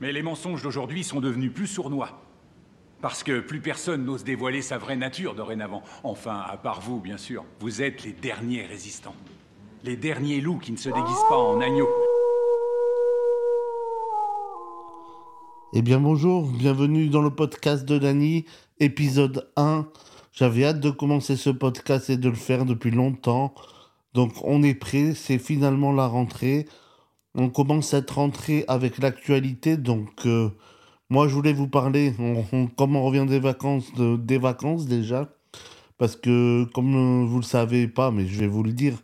Mais les mensonges d'aujourd'hui sont devenus plus sournois. Parce que plus personne n'ose dévoiler sa vraie nature dorénavant. Enfin, à part vous, bien sûr. Vous êtes les derniers résistants. Les derniers loups qui ne se déguisent pas en agneaux. Eh bien bonjour, bienvenue dans le podcast de Dany, épisode 1. J'avais hâte de commencer ce podcast et de le faire depuis longtemps. Donc on est prêt, c'est finalement la rentrée. On commence cette rentrée avec l'actualité, donc euh, moi je voulais vous parler, on, comme on revient des vacances, des vacances déjà, parce que comme vous le savez pas, mais je vais vous le dire,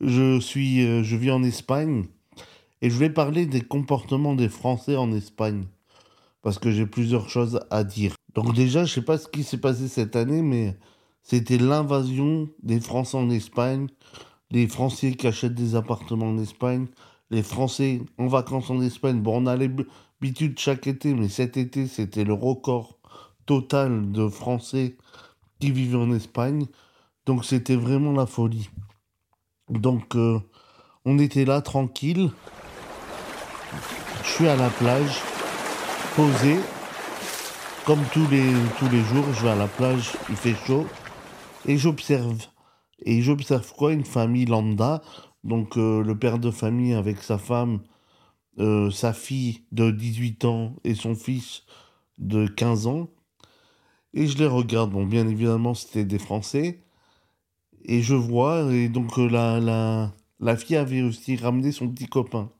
je suis, euh, je vis en Espagne et je voulais parler des comportements des Français en Espagne parce que j'ai plusieurs choses à dire. Donc déjà, je sais pas ce qui s'est passé cette année, mais c'était l'invasion des Français en Espagne, les Français qui achètent des appartements en Espagne, les Français en vacances en Espagne. Bon, on a l'habitude chaque été, mais cet été, c'était le record total de Français qui vivaient en Espagne. Donc c'était vraiment la folie. Donc euh, on était là tranquille. Je suis à la plage posé. Comme tous les, tous les jours, je vais à la plage, il fait chaud. Et j'observe. Et j'observe quoi? Une famille lambda. Donc euh, le père de famille avec sa femme, euh, sa fille de 18 ans et son fils de 15 ans. Et je les regarde. Bon, bien évidemment, c'était des Français. Et je vois, et donc euh, la, la, la fille avait aussi ramené son petit copain.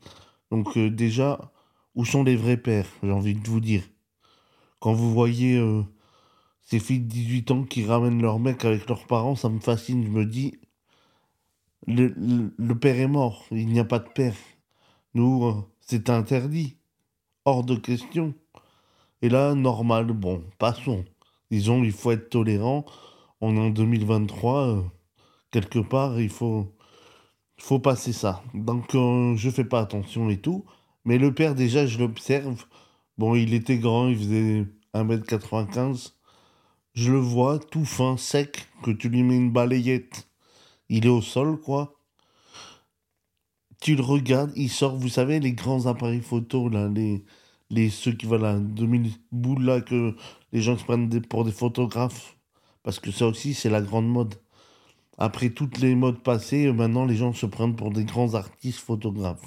Donc déjà, où sont les vrais pères, j'ai envie de vous dire? Quand vous voyez ces filles de 18 ans qui ramènent leur mec avec leurs parents, ça me fascine. Je me dis, le, père est mort, il n'y a pas de père. Nous, euh, c'est interdit, hors de question. Et là, normal, bon, passons. Disons, il faut être tolérant. On est en 2023, euh, quelque part, il faut, faut passer ça. Donc, je fais pas attention et tout. Mais le père, déjà, je l'observe. Bon, il était grand, il faisait 1m95. Je le vois tout fin, sec, que tu lui mets une balayette. Il est au sol, quoi. Tu le regardes, il sort, vous savez, les grands appareils photo, là, les, les ceux qui valent la 2000 boules, là, que les gens se prennent pour des photographes. Parce que ça aussi, c'est la grande mode. Après toutes les modes passées, maintenant, les gens se prennent pour des grands artistes photographes.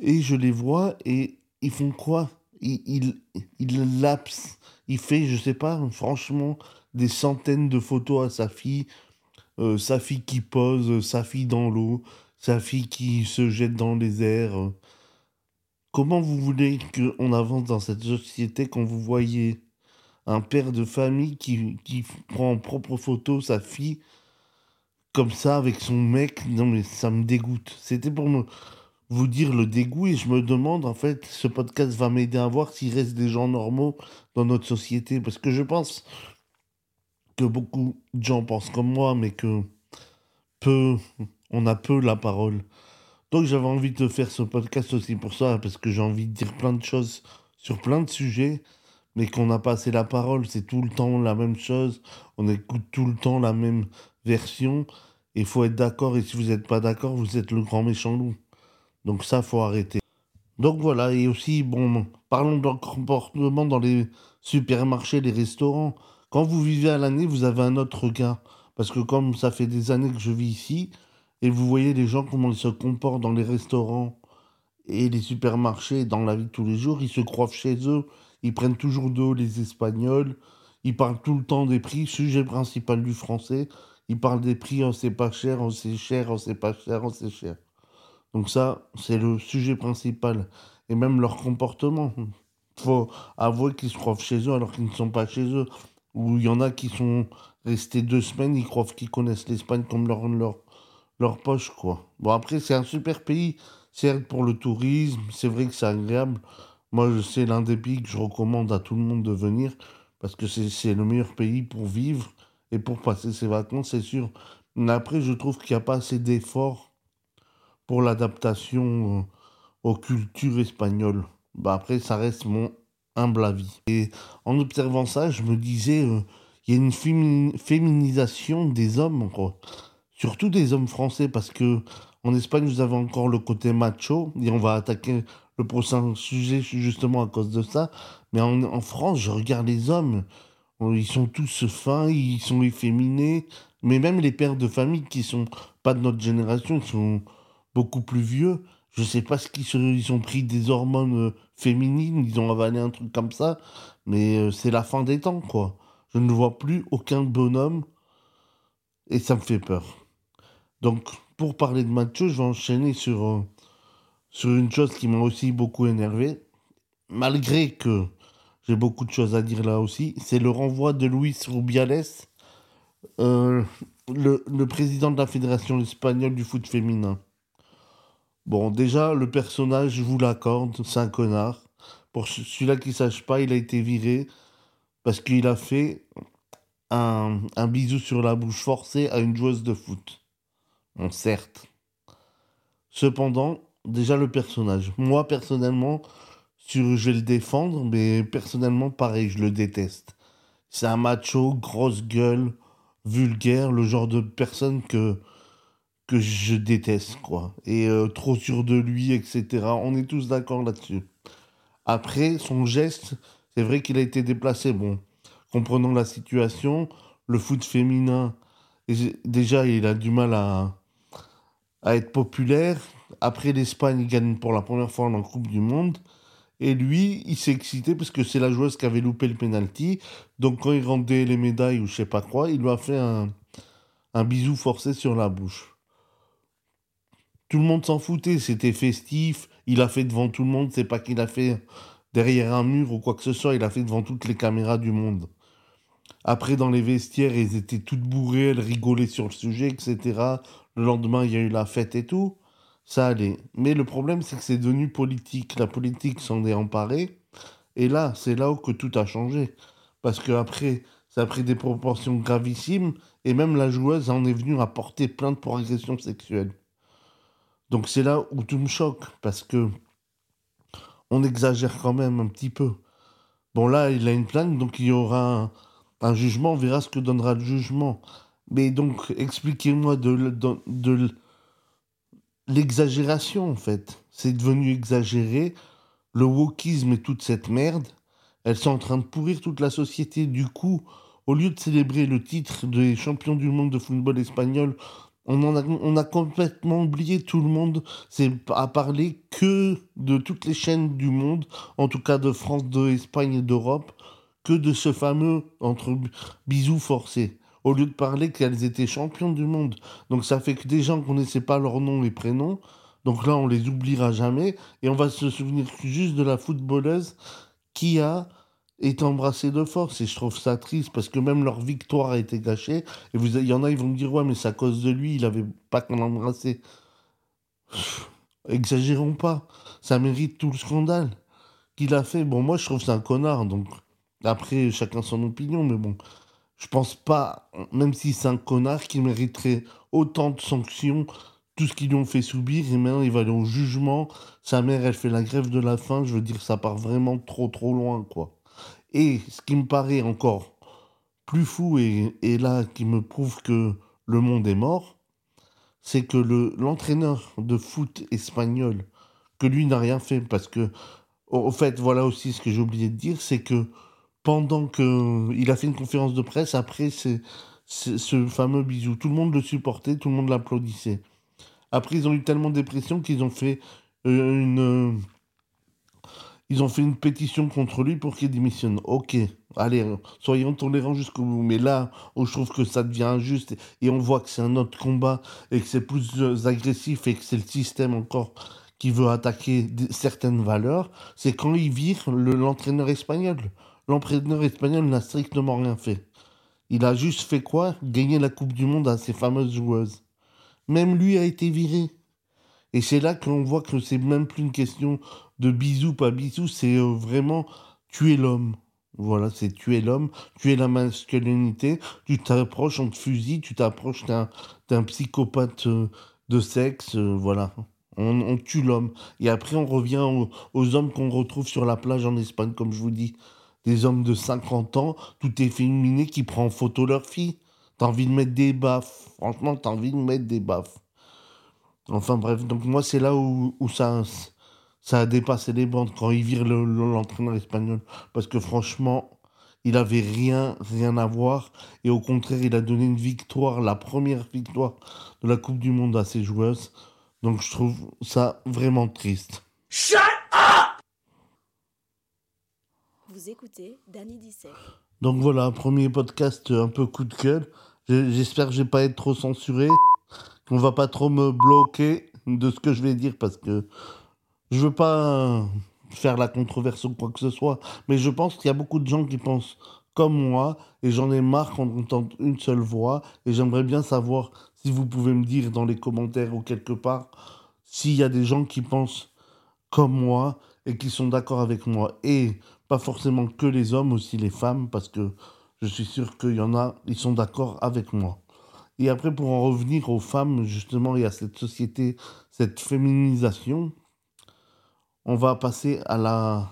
Et je les vois et ils font quoi? Ils, ils, ils lapsent. Il fait, je sais pas, franchement, des centaines de photos à sa fille. Euh, sa fille qui pose, sa fille dans l'eau, sa fille qui se jette dans les airs. Comment vous voulez qu'on avance dans cette société quand vous voyez un père de famille qui, qui prend en propre photo sa fille comme ça avec son mec? Non mais ça me dégoûte. C'était pour me vous dire le dégoût et je me demande en fait, ce podcast va m'aider à voir s'il reste des gens normaux dans notre société parce que je pense que beaucoup de gens pensent comme moi mais que peu, on a peu la parole. Donc j'avais envie de faire ce podcast aussi pour ça parce que j'ai envie de dire plein de choses sur plein de sujets mais qu'on n'a pas assez la parole, c'est tout le temps la même chose, on écoute tout le temps la même version. Il faut être d'accord et si vous n'êtes pas d'accord, vous êtes le grand méchant loup. Donc ça, faut arrêter. Donc voilà, et aussi, bon, parlons de comportement dans les supermarchés, les restaurants. Quand vous vivez à l'année, vous avez un autre regard. Parce que comme ça fait des années que je vis ici, et vous voyez les gens comment ils se comportent dans les restaurants et les supermarchés dans la vie de tous les jours, ils se croient chez eux, ils prennent toujours d'eau les Espagnols, ils parlent tout le temps des prix, sujet principal du français, ils parlent des prix, on sait pas cher, on sait cher, on sait pas cher, on sait cher. Donc ça, c'est le sujet principal. Et même leur comportement. Il faut avouer qu'ils se croient chez eux alors qu'ils ne sont pas chez eux. Ou il y en a qui sont restés deux semaines, ils croient qu'ils connaissent l'Espagne comme leur, leur, leur poche, quoi. Bon, après, c'est un super pays, certes, pour le tourisme, c'est vrai que c'est agréable. Moi, c'est l'un des pays que je recommande à tout le monde de venir, parce que c'est le meilleur pays pour vivre et pour passer ses vacances, c'est sûr. Mais après, je trouve qu'il n'y a pas assez d'efforts pour l'adaptation euh, aux cultures espagnoles. Bah après, ça reste mon humble avis. Et en observant ça, je me disais, euh, il y a une féminisation des hommes, quoi. surtout des hommes français, parce que en Espagne, vous avez encore le côté macho, et on va attaquer le prochain sujet justement à cause de ça. Mais en, France, je regarde les hommes, ils sont tous fins, ils sont efféminés. Mais même les pères de famille qui sont pas de notre génération, ils sont beaucoup plus vieux. Je sais pas ce qu'ils ils ont pris des hormones euh, féminines, ils ont avalé un truc comme ça, mais euh, c'est la fin des temps, quoi. Je ne vois plus aucun bonhomme et ça me fait peur. Donc, pour parler de Mathieu, je vais enchaîner sur, euh, une chose qui m'a aussi beaucoup énervé, malgré que j'ai beaucoup de choses à dire là aussi, c'est le renvoi de Luis Rubiales, le, le, président de la Fédération espagnole du foot féminin. Bon, déjà, le personnage, je vous l'accorde, c'est un connard. Pour celui-là qui ne sache pas, il a été viré parce qu'il a fait un, un bisou sur la bouche forcé à une joueuse de foot. Bon, certes. Cependant, déjà le personnage. Moi, personnellement, sur, je vais le défendre, mais personnellement, pareil, je le déteste. C'est un macho, grosse gueule, vulgaire, le genre de personne que, que je déteste, quoi. Et euh, trop sûr de lui, etc. On est tous d'accord là-dessus. Après, son geste, c'est vrai qu'il a été déplacé. Bon, comprenons la situation, le foot féminin, déjà, il a du mal à, à être populaire. Après, l'Espagne gagne pour la première fois la Coupe du Monde. Et lui, il s'est excité parce que c'est la joueuse qui avait loupé le penalty. Donc, quand il rendait les médailles ou je sais pas quoi, il lui a fait un, un bisou forcé sur la bouche. Tout le monde s'en foutait, c'était festif. Il a fait devant tout le monde, c'est pas qu'il a fait derrière un mur ou quoi que ce soit, il a fait devant toutes les caméras du monde. Après, dans les vestiaires, ils étaient toutes bourrées, elles rigolaient sur le sujet, etc. Le lendemain, il y a eu la fête et tout ça allait. Mais le problème, c'est que c'est devenu politique. La politique s'en est emparée. Et là, c'est là où que tout a changé. Parce que après, ça a pris des proportions gravissimes. Et même la joueuse en est venue à porter plainte pour agression sexuelle. Donc c'est là où tout me choque. Parce que on exagère quand même un petit peu. Bon, là, il a une plainte, donc il y aura un, jugement. On verra ce que donnera le jugement. Mais donc, expliquez-moi de, de, de l'exagération en fait. C'est devenu exagéré. Le wokisme et toute cette merde, elles sont en train de pourrir toute la société. Du coup, au lieu de célébrer le titre des champions du monde de football espagnol, on, a, complètement oublié tout le monde. C'est à parler que de toutes les chaînes du monde, en tout cas de France, d'Espagne et d'Europe, que de ce fameux entre bisous forcés au lieu de parler qu'elles étaient championnes du monde. Donc ça fait que des gens ne connaissaient pas leurs noms et prénoms, donc là on les oubliera jamais, et on va se souvenir juste de la footballeuse qui a été embrassée de force, et je trouve ça triste, parce que même leur victoire a été gâchée, et vous, il y en a, ils vont me dire, ouais, mais c'est à cause de lui, il avait pas qu'on l'embrassait. Exagérons pas, ça mérite tout le scandale qu'il a fait. Bon, moi je trouve c'est un connard, donc après chacun son opinion, mais bon, je pense pas, même si c'est un connard, qui mériterait autant de sanctions, tout ce qu'ils lui ont fait subir, et maintenant il va aller au jugement. Sa mère, elle fait la grève de la faim, je veux dire, ça part vraiment trop trop loin, quoi. Et ce qui me paraît encore plus fou, et, là qui me prouve que le monde est mort, c'est que le, l'entraîneur de foot espagnol, que lui n'a rien fait, parce que, au fait, voilà aussi ce que j'ai oublié de dire, c'est que pendant qu'il a fait une conférence de presse après c'est ce fameux bisou. Tout le monde le supportait, tout le monde l'applaudissait. Après, ils ont eu tellement de pression qu'ils ont fait euh, une. Ils ont fait une pétition contre lui pour qu'il démissionne. Ok, allez, soyons tolérants jusqu'au bout. Mais là où je trouve que ça devient injuste et on voit que c'est un autre combat et que c'est plus euh, agressif et que c'est le système encore qui veut attaquer certaines valeurs, c'est quand il vire l'entraîneur espagnol l'entraîneur espagnol n'a strictement rien fait. Il a juste fait quoi? Gagner la Coupe du Monde à ses fameuses joueuses. Même lui a été viré. Et c'est là qu'on voit que c'est même plus une question de bisous, pas bisous, c'est euh, vraiment tuer l'homme. Voilà, c'est tuer l'homme, tuer la masculinité. Tu t'approches, on te fusille, tu t'approches d'un psychopathe euh, de sexe, euh, voilà. On, tue l'homme. Et après, on revient aux hommes qu'on retrouve sur la plage en Espagne, comme je vous dis des hommes de 50 ans, tout est féminin qui prend en photo leur fille. T'as envie de mettre des baffes. Franchement, t'as envie de mettre des baffes. Enfin bref, donc moi c'est là où, ça, ça a dépassé les bandes quand il vire l'entraîneur espagnol. Parce que franchement, il avait rien, rien à voir. Et au contraire, il a donné une victoire, la première victoire de la Coupe du Monde à ses joueuses. Donc je trouve ça vraiment triste. Shut up Vous écoutez Danny Dissek. Donc voilà, premier podcast un peu coup de gueule. J'espère que je vais pas être trop censuré, qu'on va pas trop me bloquer de ce que je vais dire parce que je veux pas faire la controverse ou quoi que ce soit, mais je pense qu'il y a beaucoup de gens qui pensent comme moi et j'en ai marre qu'on entende une seule voix et j'aimerais bien savoir si vous pouvez me dire dans les commentaires ou quelque part s'il y a des gens qui pensent comme moi et qui sont d'accord avec moi et pas forcément que les hommes aussi les femmes parce que je suis sûr qu'il y en a ils sont d'accord avec moi. Et après pour en revenir aux femmes justement il y a cette société cette féminisation on va passer à la.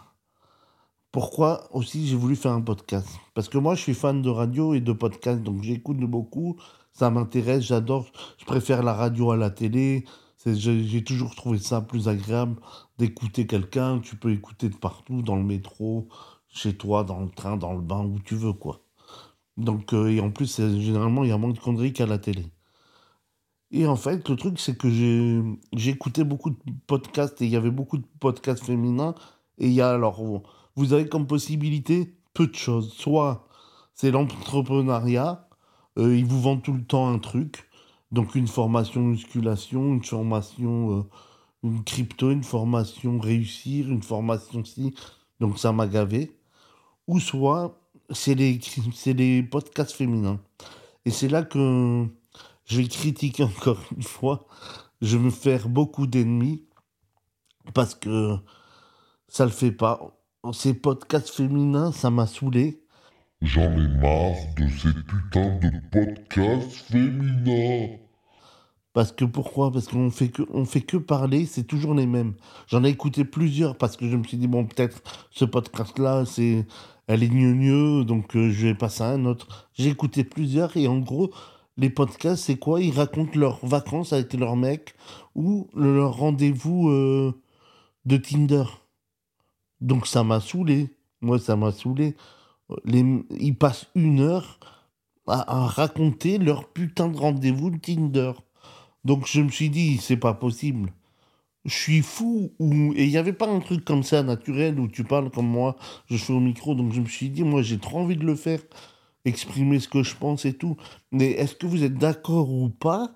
Pourquoi aussi j'ai voulu faire un podcast Parce que moi, je suis fan de radio et de podcast, donc j'écoute beaucoup. Ça m'intéresse, j'adore. Je préfère la radio à la télé. J'ai toujours trouvé ça plus agréable d'écouter quelqu'un. Tu peux écouter de partout, dans le métro, chez toi, dans le train, dans le bain, où tu veux, quoi. Donc, euh, et en plus, généralement, il y a moins de conneries qu'à la télé. Et en fait, le truc, c'est que écouté beaucoup de podcasts et il y avait beaucoup de podcasts féminins. Et il y a alors, vous avez comme possibilité peu de choses. Soit c'est l'entrepreneuriat, euh, ils vous vendent tout le temps un truc. Donc une formation musculation, une formation euh, une crypto, une formation réussir, une formation si. Donc ça m'a gavé. Ou soit c'est les, les podcasts féminins. Et c'est là que je vais critiquer encore une fois, je vais me faire beaucoup d'ennemis parce que ça le fait pas. Ces podcasts féminins, ça m'a saoulé. J'en ai marre de ces putains de podcasts féminins. Parce que pourquoi? Parce qu'on fait que on fait que parler, c'est toujours les mêmes. J'en ai écouté plusieurs parce que je me suis dit bon peut-être ce podcast là c'est elle est mieux donc euh, je vais passer à un autre. J'ai écouté plusieurs et en gros les podcasts, c'est quoi? Ils racontent leurs vacances avec leur mec ou leur rendez-vous euh, de Tinder. Donc ça m'a saoulé. Moi, ça m'a saoulé. Les... Ils passent une heure à, raconter leur putain de rendez-vous de Tinder. Donc je me suis dit, c'est pas possible. Je suis fou. Ou... Et il n'y avait pas un truc comme ça naturel où tu parles comme moi, je fais au micro. Donc je me suis dit, moi j'ai trop envie de le faire exprimer ce que je pense et tout. Mais est-ce que vous êtes d'accord ou pas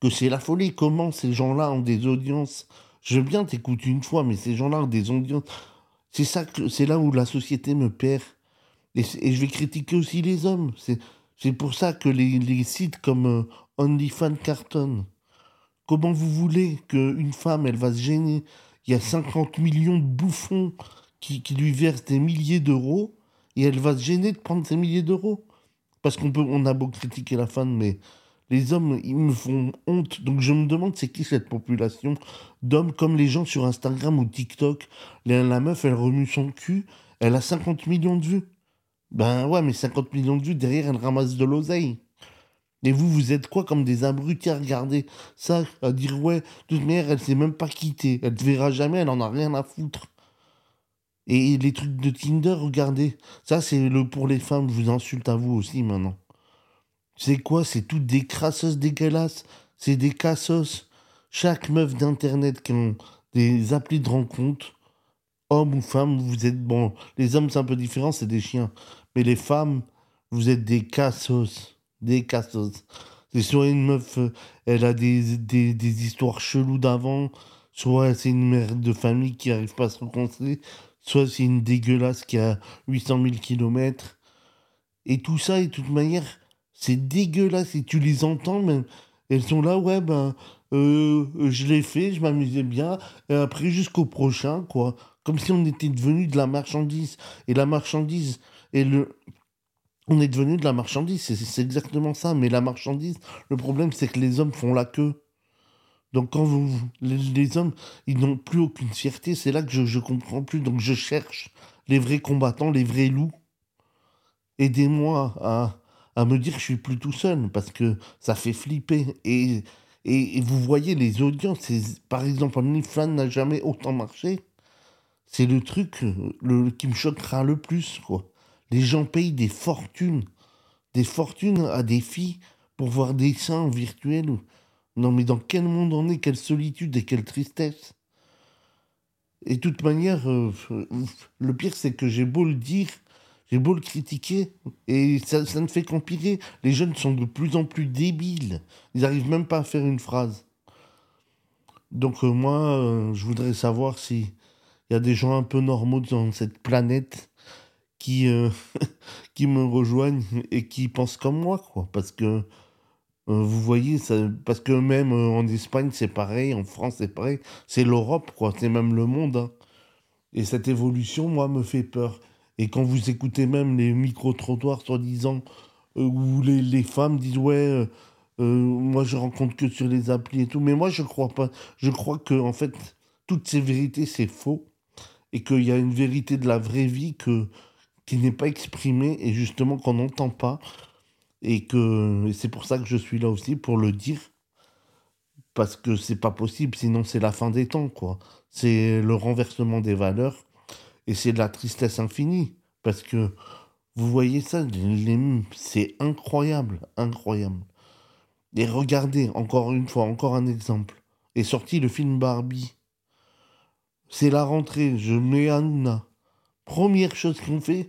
que c'est la folie? Comment ces gens-là ont des audiences? Je veux bien t'écouter une fois, mais ces gens-là ont des audiences. C'est ça c'est là où la société me perd. Et, je vais critiquer aussi les hommes. C'est pour ça que les, sites comme euh, OnlyFans carton. Comment vous voulez qu'une femme, elle va se gêner? Il y a 50 millions de bouffons qui, qui lui versent des milliers d'euros et elle va se gêner de prendre ces milliers d'euros. Parce qu'on peut, on a beau critiquer la femme, mais les hommes, ils me font honte. Donc je me demande, c'est qui cette population d'hommes comme les gens sur Instagram ou TikTok? La meuf, elle remue son cul, elle a 50 millions de vues. Ben ouais, mais 50 millions de vues, derrière, elle ramasse de l'oseille. Et vous, vous êtes quoi comme des abrutis à regarder ça, à dire ouais, de toute manière, elle s'est même pas quittée, elle te verra jamais, elle en a rien à foutre. Et les trucs de Tinder, regardez. Ça, c'est le pour les femmes. Je vous insulte à vous aussi maintenant. C'est quoi? C'est toutes des crasseuses dégueulasses. C'est des cassos. Chaque meuf d'internet qui ont des applis de rencontre, homme ou femme, vous êtes bon. Les hommes, c'est un peu différent, c'est des chiens. Mais les femmes, vous êtes des cassos. Des cassos. C'est soit une meuf, euh, elle a des, des, des histoires cheloues d'avant, soit c'est une mère de famille qui n'arrive pas à se rencontrer, soit c'est une dégueulasse qui a 800 000 km. Et tout ça, et de toute manière, c'est dégueulasse. Et tu les entends, mais elles sont là, ouais, ben, euh, je l'ai fait, je m'amusais bien. Et après, jusqu'au prochain, quoi. Comme si on était devenu de la marchandise. Et la marchandise, et le. On est devenu de la marchandise, c'est exactement ça. Mais la marchandise, le problème, c'est que les hommes font la queue. Donc quand vous, les, hommes, ils n'ont plus aucune fierté, c'est là que je ne comprends plus. Donc je cherche les vrais combattants, les vrais loups. Aidez-moi à, à me dire que je suis plus tout seul, parce que ça fait flipper. Et, vous voyez les audiences, par exemple, OnlyFans n'a jamais autant marché. c'est le truc qui me choquera le plus, quoi. Les gens payent des fortunes, des fortunes à des filles pour voir des seins virtuels. Non, mais dans quel monde on est? Quelle solitude et quelle tristesse. Et de toute manière, euh, le pire, c'est que j'ai beau le dire, j'ai beau le critiquer, et ça, ne fait qu'empirer. Les jeunes sont de plus en plus débiles. Ils n'arrivent même pas à faire une phrase. Donc euh, moi, euh, je voudrais savoir si il y a des gens un peu normaux dans cette planète qui, qui me rejoignent et qui pensent comme moi, quoi. Parce que vous voyez, ça, parce que même en Espagne, c'est pareil, en France, c'est pareil. C'est l'Europe, quoi. C'est même le monde. hein. Et cette évolution, moi, me fait peur. Et quand vous écoutez même les micro-trottoirs, soi-disant, euh, où les, les femmes disent, ouais, euh, euh, moi, je rencontre que sur les applis et tout. Mais moi, je crois pas. Je crois que, en fait, toutes ces vérités, c'est faux. Et qu'il y a une vérité de la vraie vie que, qui n'est pas exprimée et justement qu'on n'entend pas. Et que c'est pour ça que je suis là aussi, pour le dire. Parce que c'est pas possible, sinon c'est la fin des temps, quoi. C'est le renversement des valeurs. Et c'est de la tristesse infinie. Parce que vous voyez ça, c'est incroyable, incroyable. Et regardez, encore une fois, encore un exemple. Est sorti le film Barbie. C'est la rentrée, je mets Hanouna. Première chose qu'on fait,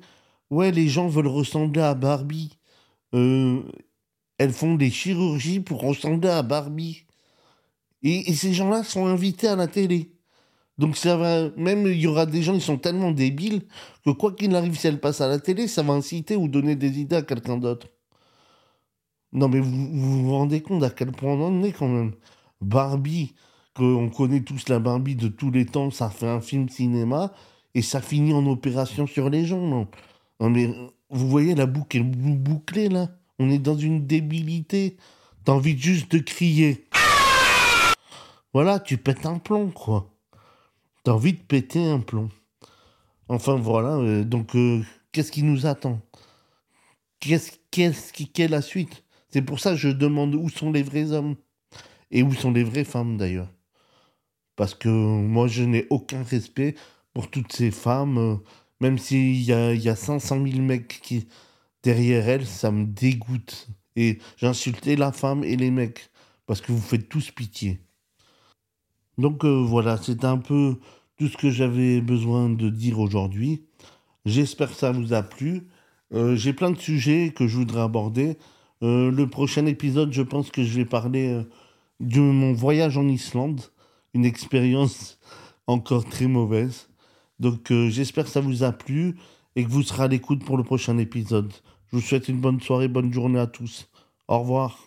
ouais, les gens veulent ressembler à Barbie. Euh, elles font des chirurgies pour ressembler à Barbie. Et, ces gens-là sont invités à la télé. Donc ça va, même il y aura des gens qui sont tellement débiles que quoi qu'il arrive, si elles passent à la télé, ça va inciter ou donner des idées à quelqu'un d'autre. Non mais vous, vous rendez compte à quel point on en est quand même. Barbie, qu'on connaît tous la Barbie de tous les temps, ça fait un film cinéma et ça finit en opération sur les gens. Non, non mais vous voyez la boucle est bou- bouclée là On est dans une débilité. T'as envie juste de crier. Voilà, tu pètes un plomb quoi. T'as envie de péter un plomb. Enfin voilà, euh, donc euh, qu'est-ce qui nous attend? Qu'est-ce qu'est-ce qui qu'est la suite? C'est pour ça que je demande où sont les vrais hommes et où sont les vraies femmes d'ailleurs. Parce que moi je n'ai aucun respect pour toutes ces femmes, euh, même s'il y a, y a 500 000 mecs qui derrière elles, ça me dégoûte. Et j'insultais la femme et les mecs parce que vous faites tous pitié. Donc euh, voilà, c'est un peu tout ce que j'avais besoin de dire aujourd'hui. J'espère que ça vous a plu. Euh, J'ai plein de sujets que je voudrais aborder. Euh, le prochain épisode, je pense que je vais parler de mon voyage en Islande, une expérience encore très mauvaise. Donc euh, j'espère que ça vous a plu et que vous serez à l'écoute pour le prochain épisode. Je vous souhaite une bonne soirée, bonne journée à tous. Au revoir.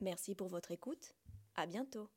Merci pour votre écoute. À bientôt.